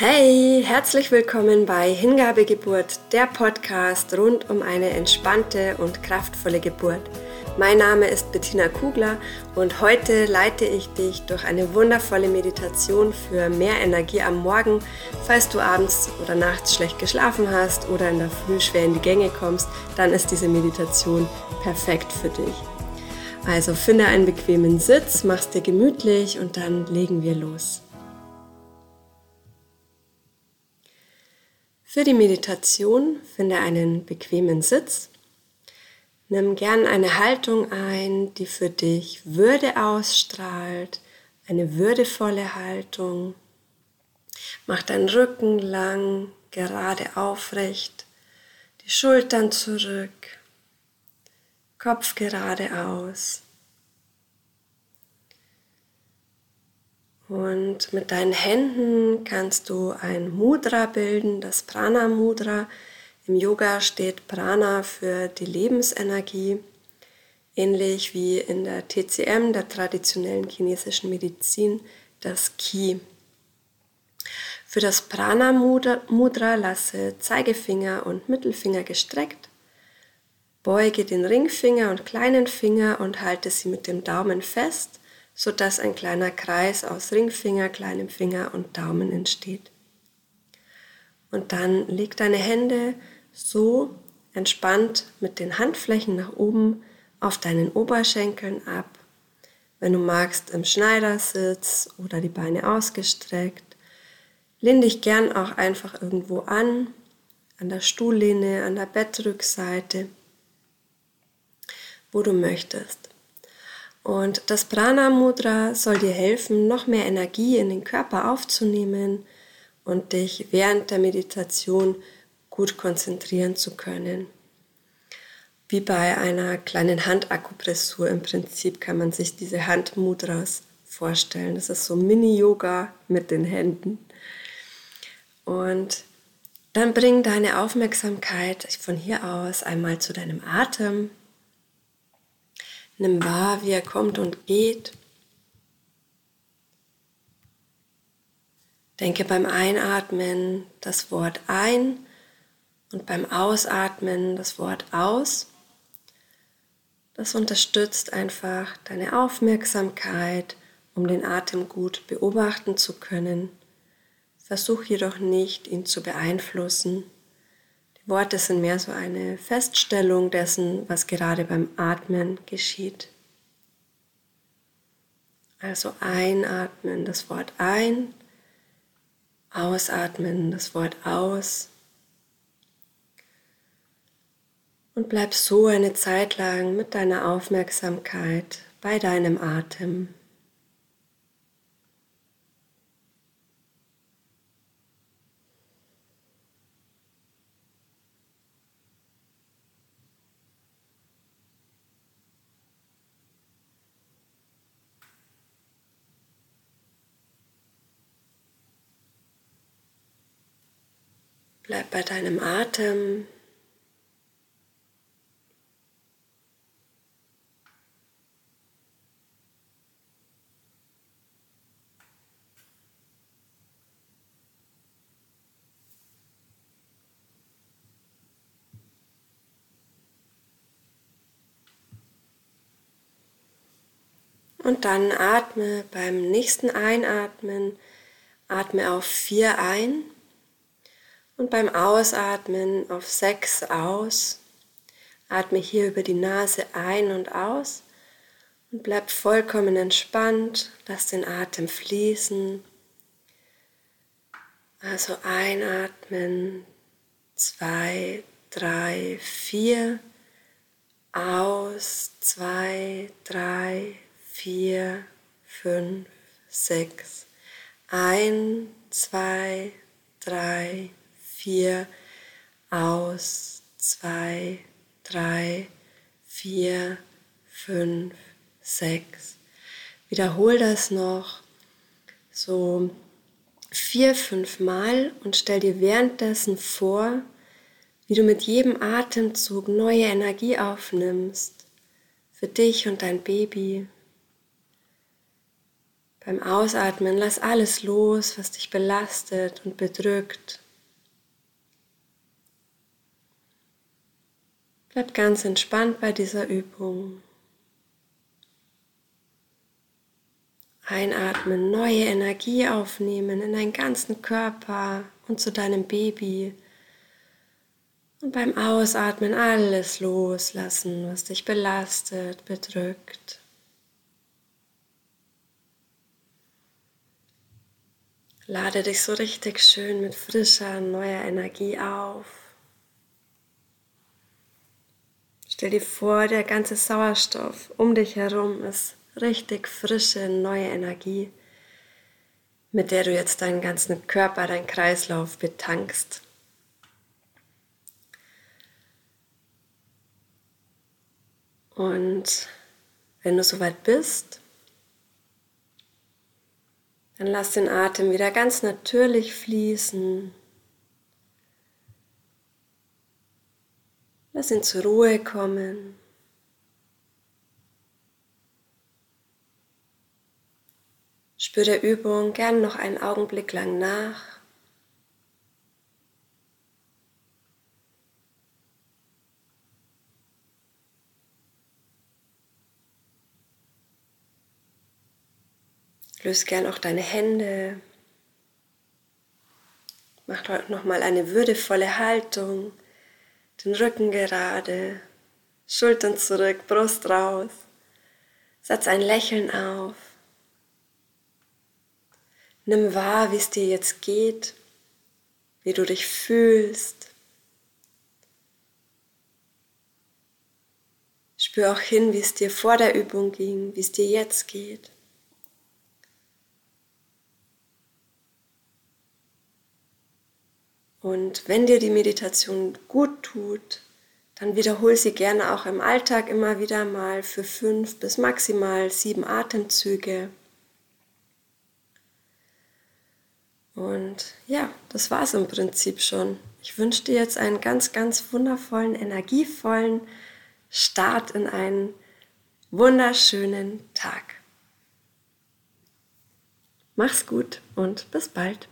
Hey, herzlich willkommen bei Hingabegeburt, der Podcast rund um eine entspannte und kraftvolle Geburt. Mein Name ist Bettina Kugler und heute leite ich dich durch eine wundervolle Meditation für mehr Energie am Morgen, falls du abends oder nachts schlecht geschlafen hast oder in der Früh schwer in die Gänge kommst, dann ist diese Meditation perfekt für dich. Also finde einen bequemen Sitz, mach's dir gemütlich und dann legen wir los. Für die Meditation finde einen bequemen Sitz. Nimm gern eine Haltung ein, die für dich Würde ausstrahlt, eine würdevolle Haltung. Mach deinen Rücken lang, gerade aufrecht, die Schultern zurück, Kopf geradeaus. Und mit deinen Händen kannst du ein Mudra bilden, das Prana Mudra. Im Yoga steht Prana für die Lebensenergie, ähnlich wie in der TCM, der traditionellen chinesischen Medizin, das Qi. Für das Prana Mudra lasse Zeigefinger und Mittelfinger gestreckt, beuge den Ringfinger und kleinen Finger und halte sie mit dem Daumen fest sodass ein kleiner Kreis aus Ringfinger, kleinem Finger und Daumen entsteht. Und dann leg deine Hände so entspannt mit den Handflächen nach oben auf deinen Oberschenkeln ab. Wenn du magst, im Schneidersitz oder die Beine ausgestreckt. Lehn dich gern auch einfach irgendwo an, an der Stuhllehne, an der Bettrückseite, wo du möchtest. Und das Prana Mudra soll dir helfen, noch mehr Energie in den Körper aufzunehmen und dich während der Meditation gut konzentrieren zu können. Wie bei einer kleinen Handakupressur im Prinzip kann man sich diese Handmudras vorstellen. Das ist so Mini-Yoga mit den Händen. Und dann bring deine Aufmerksamkeit von hier aus einmal zu deinem Atem. Nimm wahr, wie er kommt und geht. Denke beim Einatmen das Wort ein und beim Ausatmen das Wort aus. Das unterstützt einfach deine Aufmerksamkeit, um den Atem gut beobachten zu können. Versuch jedoch nicht, ihn zu beeinflussen. Worte sind mehr so eine Feststellung dessen, was gerade beim Atmen geschieht. Also einatmen, das Wort ein, ausatmen, das Wort aus. Und bleib so eine Zeit lang mit deiner Aufmerksamkeit bei deinem Atem. Bleib bei deinem Atem. Und dann atme beim nächsten Einatmen, atme auf vier ein. Und beim Ausatmen auf sechs aus. Atme hier über die Nase ein und aus und bleib vollkommen entspannt. Lass den Atem fließen. Also einatmen, zwei, drei, vier. Aus, zwei, drei, vier, fünf, sechs. Ein, zwei, drei, vier, aus, zwei, drei, vier, fünf, sechs. Wiederhol das noch so vier, fünf Mal und stell dir währenddessen vor, wie du mit jedem Atemzug neue Energie aufnimmst für dich und dein Baby. Beim Ausatmen lass alles los, was dich belastet und bedrückt. Bleib ganz entspannt bei dieser Übung. Einatmen, neue Energie aufnehmen in deinen ganzen Körper und zu deinem Baby. Und beim Ausatmen alles loslassen, was dich belastet, bedrückt. Lade dich so richtig schön mit frischer, neuer Energie auf. Stell dir vor, der ganze Sauerstoff um dich herum ist richtig frische, neue Energie, mit der du jetzt deinen ganzen Körper, deinen Kreislauf betankst. Und wenn du soweit bist, dann lass den Atem wieder ganz natürlich fließen. Lass ihn zur Ruhe kommen. Spür der Übung gern noch einen Augenblick lang nach. Löse gern auch deine Hände. Mach dort nochmal eine würdevolle Haltung. Den Rücken gerade, Schultern zurück, Brust raus. Setz ein Lächeln auf. Nimm wahr, wie es dir jetzt geht, wie du dich fühlst. Spür auch hin, wie es dir vor der Übung ging, wie es dir jetzt geht. Und wenn dir die Meditation gut tut, dann wiederhol sie gerne auch im Alltag immer wieder mal für fünf bis maximal sieben Atemzüge. Und ja, das war es im Prinzip schon. Ich wünsche dir jetzt einen ganz, ganz wundervollen, energievollen Start in einen wunderschönen Tag. Mach's gut und bis bald.